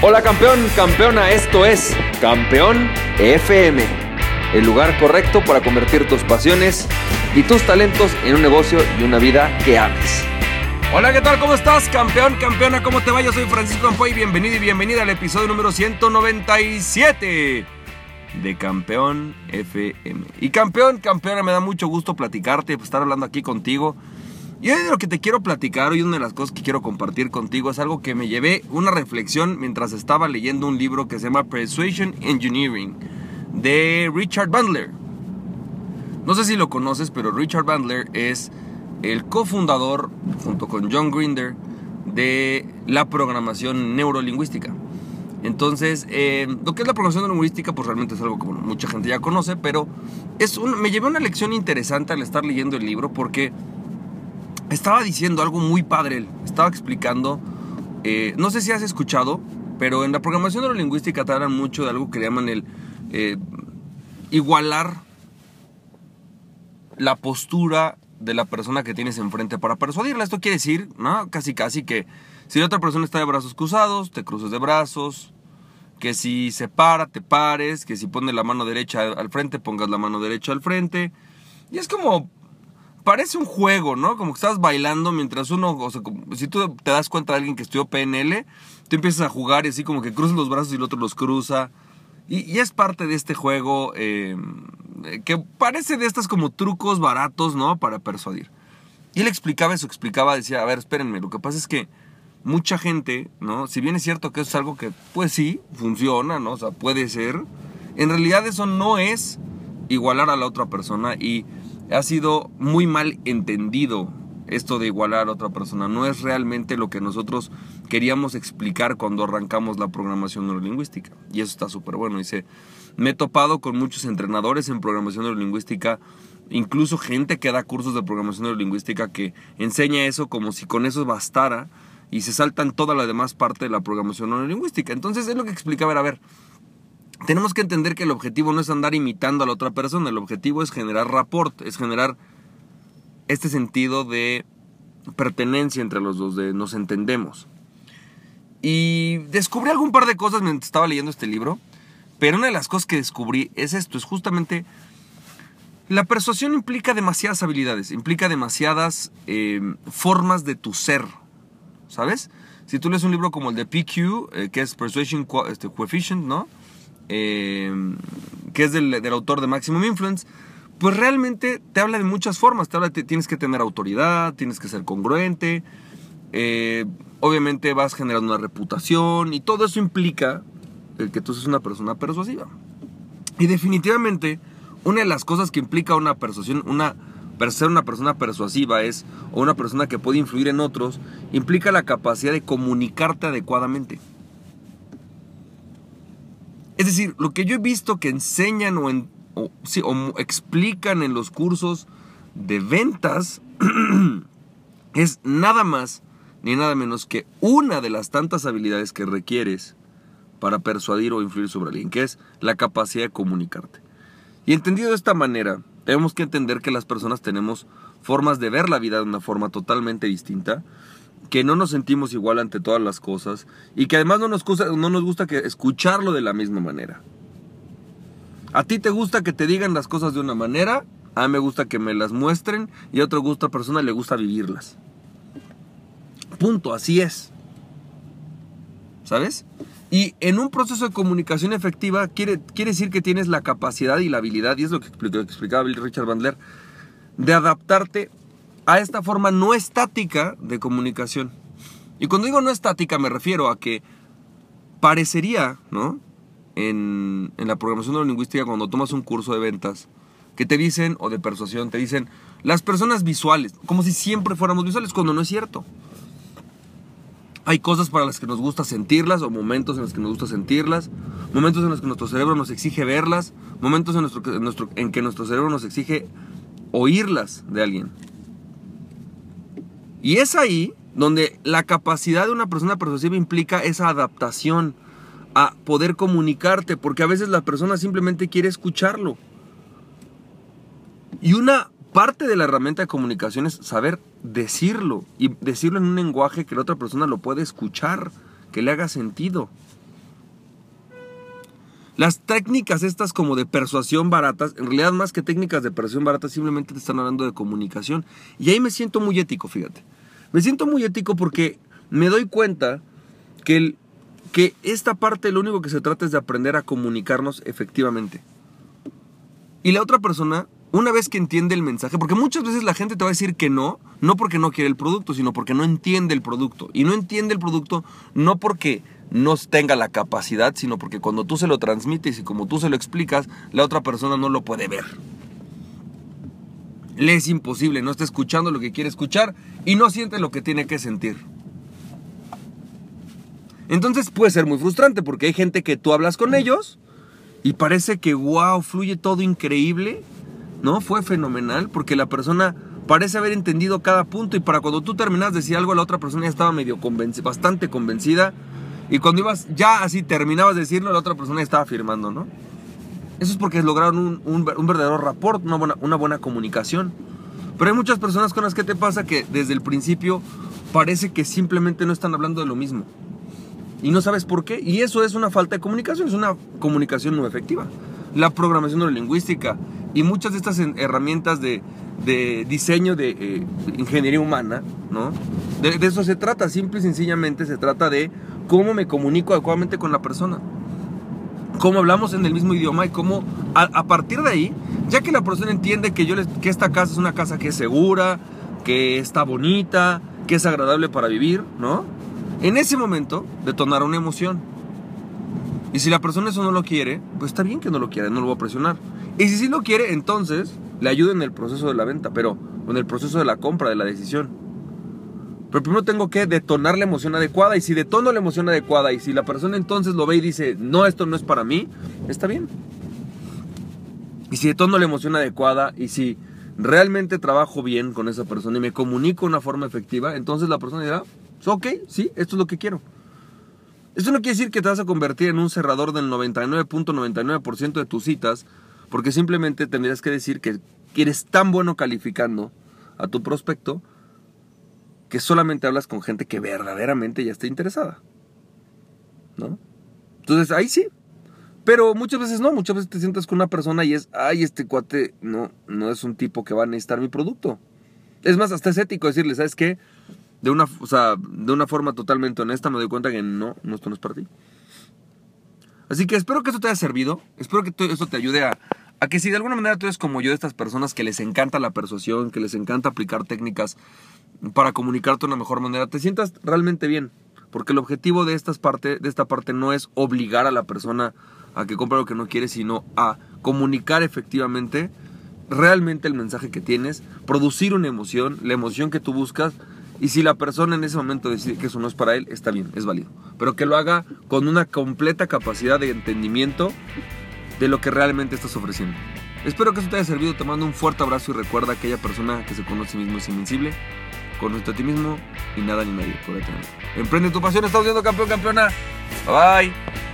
Hola campeón, campeona, esto es Campeón FM, el lugar correcto para convertir tus pasiones y tus talentos en un negocio y una vida que ames. Hola, ¿qué tal? ¿Cómo estás? Campeón, campeona, ¿cómo te va? Yo soy Francisco Ampoy, bienvenido y bienvenida al episodio número 197 de Campeón FM. Y campeón, campeona, me da mucho gusto platicarte, estar hablando aquí contigo. Y hoy de lo que te quiero platicar, hoy una de las cosas que quiero compartir contigo es algo que me llevé una reflexión mientras estaba leyendo un libro que se llama Persuasion Engineering de Richard Bandler. No sé si lo conoces, pero Richard Bandler es el cofundador, junto con John Grinder, de la programación neurolingüística. Entonces, eh, lo que es la programación neurolingüística, pues realmente es algo que mucha gente ya conoce, pero es me llevé una lección interesante al estar leyendo el libro porque estaba diciendo algo muy padre. Estaba explicando, eh, no sé si has escuchado, pero en la programación neurolingüística te hablan mucho de algo que llaman el eh, igualar la postura de la persona que tienes enfrente para persuadirla. Esto quiere decir, ¿no? Casi casi que si la otra persona está de brazos cruzados, te cruces de brazos, que si se para, te pares, que si pone la mano derecha al frente, pongas la mano derecha al frente. Y es como parece un juego, ¿no? Como que estás bailando mientras uno, o sea, si tú te das cuenta de alguien que estudió PNL, tú empiezas a jugar y así como que cruzas los brazos y el otro los cruza. Y, es parte de este juego em, que parece de estas como trucos baratos, ¿no? Para persuadir. Y él explicaba eso, explicaba, decía, a ver, espérenme, lo que pasa es que mucha gente, ¿no? Si bien es cierto que eso es algo que, pues sí, funciona, ¿no? O sea, puede ser, en realidad eso no es igualar a la otra persona y ha sido muy mal entendido esto de igualar a otra persona. No es realmente lo que nosotros queríamos explicar cuando arrancamos la programación neurolingüística. Y eso está súper bueno. Dice, me he topado con muchos entrenadores en programación neurolingüística, incluso gente que da cursos de programación neurolingüística que enseña eso como si con eso bastara y se saltan toda la demás parte de la programación neurolingüística. Entonces es lo que explicaba, a ver, tenemos que entender que el objetivo no es andar imitando a la otra persona, el objetivo es generar rapport, es generar este sentido de pertenencia entre los dos, de nos entendemos. Y descubrí algún par de cosas mientras estaba leyendo este libro, pero una de las cosas que descubrí es esto, es justamente la persuasión implica demasiadas habilidades, implica demasiadas eh, formas de tu ser, ¿sabes? Si tú lees un libro como el de PQ, eh, que es Persuasion este, Coefficient, ¿no? Eh, que es del, autor de Maximum Influence, pues realmente te habla de muchas formas. Te habla tienes que tener autoridad, tienes que ser congruente, eh, obviamente vas generando una reputación y todo eso implica el que tú seas una persona persuasiva. Y definitivamente, una de las cosas que implica una persuasión, una ser una persona persuasiva es, o una persona que puede influir en otros, implica la capacidad de comunicarte adecuadamente. Es decir, lo que yo he visto que enseñan o, en, explican en los cursos de ventas es nada más ni nada menos que una de las tantas habilidades que requieres para persuadir o influir sobre alguien, que es la capacidad de comunicarte. Y entendido de esta manera, tenemos que entender que las personas tenemos formas de ver la vida de una forma totalmente distinta que no nos sentimos igual ante todas las cosas y que además no nos gusta, no nos gusta que escucharlo de la misma manera. A ti te gusta que te digan las cosas de una manera, a mí me gusta que me las muestren y a otra gusta persona le gusta vivirlas. Punto, así es. ¿Sabes? Y en un proceso de comunicación efectiva quiere, quiere decir que tienes la capacidad y la habilidad, y es lo que explicaba Richard Bandler, de adaptarte a esta forma no estática de comunicación. Y cuando digo no estática me refiero a que parecería, ¿no? En, la programación neurolingüística cuando tomas un curso de ventas, que te dicen, o de persuasión, te dicen, las personas visuales, como si siempre fuéramos visuales, cuando no es cierto. Hay cosas para las que nos gusta sentirlas, o momentos en los que nos gusta sentirlas, momentos en los que nuestro cerebro nos exige verlas, momentos en, nuestro, en, nuestro, en que nuestro cerebro nos exige oírlas de alguien. Y es ahí donde la capacidad de una persona persuasiva implica esa adaptación a poder comunicarte, porque a veces la persona simplemente quiere escucharlo. Y una parte de la herramienta de comunicación es saber decirlo y decirlo en un lenguaje que la otra persona lo puede escuchar, que le haga sentido. Las técnicas estas como de persuasión baratas, en realidad más que técnicas de persuasión baratas, simplemente te están hablando de comunicación. Y ahí me siento muy ético, fíjate. Me siento muy ético porque me doy cuenta que, que esta parte lo único que se trata es de aprender a comunicarnos efectivamente. Y la otra persona, una vez que entiende el mensaje, porque muchas veces la gente te va a decir que no, no porque no quiere el producto, sino porque no entiende el producto. Y no entiende el producto no porque no tenga la capacidad, sino porque cuando tú se lo transmites y como tú se lo explicas, la otra persona no lo puede ver. Le es imposible, no está escuchando lo que quiere escuchar y no siente lo que tiene que sentir. Entonces puede ser muy frustrante porque hay gente que tú hablas con ellos y parece que, wow, fluye todo increíble, ¿no? Fue fenomenal porque la persona parece haber entendido cada punto y para cuando tú terminas de decir algo, la otra persona ya estaba medio convencida, bastante convencida y cuando ibas, ya así terminabas de decirlo, la otra persona estaba firmando, ¿no? Eso es porque lograron un, un, verdadero rapport, una buena, una buena comunicación. Pero hay muchas personas con las que te pasa que desde el principio parece que simplemente no están hablando de lo mismo. Y no sabes por qué. Y eso es una falta de comunicación, es una comunicación no efectiva. La programación neurolingüística y muchas de estas herramientas de, de diseño de eh, ingeniería humana, ¿no? De, de, eso se trata, simple y sencillamente se trata de cómo me comunico adecuadamente con la persona, cómo hablamos en el mismo idioma y cómo a, partir de ahí, ya que la persona entiende que, yo que esta casa es una casa que es segura, que está bonita, que es agradable para vivir, ¿no? En ese momento detonar una emoción. Y si la persona eso no lo quiere, pues está bien que no lo quiera, no lo voy a presionar. Y si sí lo quiere, entonces le ayudo en el proceso de la venta, pero en el proceso de la compra, de la decisión. Pero primero tengo que detonar la emoción adecuada. Y si detono la emoción adecuada y si la persona entonces lo ve y dice, no, esto no es para mí, está bien. Y si detono la emoción adecuada y si realmente trabajo bien con esa persona y me comunico de una forma efectiva, entonces la persona dirá, ok, sí, esto es lo que quiero. Esto no quiere decir que te vas a convertir en un cerrador del 99.99% de tus citas, porque simplemente tendrías que decir que eres tan bueno calificando a tu prospecto que solamente hablas con gente que verdaderamente ya está interesada. ¿No? Entonces ahí sí. Pero muchas veces no, muchas veces te sientas con una persona y es, ay, este cuate no, no es un tipo que va a necesitar mi producto. Es más, hasta es ético decirle, ¿sabes qué? De una, de una forma totalmente honesta me doy cuenta que no, no, esto no es para ti. Así que espero que esto te haya servido. Espero que esto te ayude a, a que si de alguna manera tú eres como yo de estas personas que les encanta la persuasión, que les encanta aplicar técnicas para comunicarte de una mejor manera, te sientas realmente bien. Porque el objetivo de, estas parte, de esta parte no es obligar a la persona a que compre lo que no quiere, sino a comunicar efectivamente realmente el mensaje que tienes, producir una emoción, la emoción que tú buscas, y si la persona en ese momento decide que eso no es para él, está bien, es válido. Pero que lo haga con una completa capacidad de entendimiento de lo que realmente estás ofreciendo. Espero que eso te haya servido, te mando un fuerte abrazo y recuerda que aquella persona que se conoce a sí mismo es invencible Conoce a ti mismo y nada ni nadie puede tener. Emprende tu pasión, estás viendo campeón, campeona. Bye bye.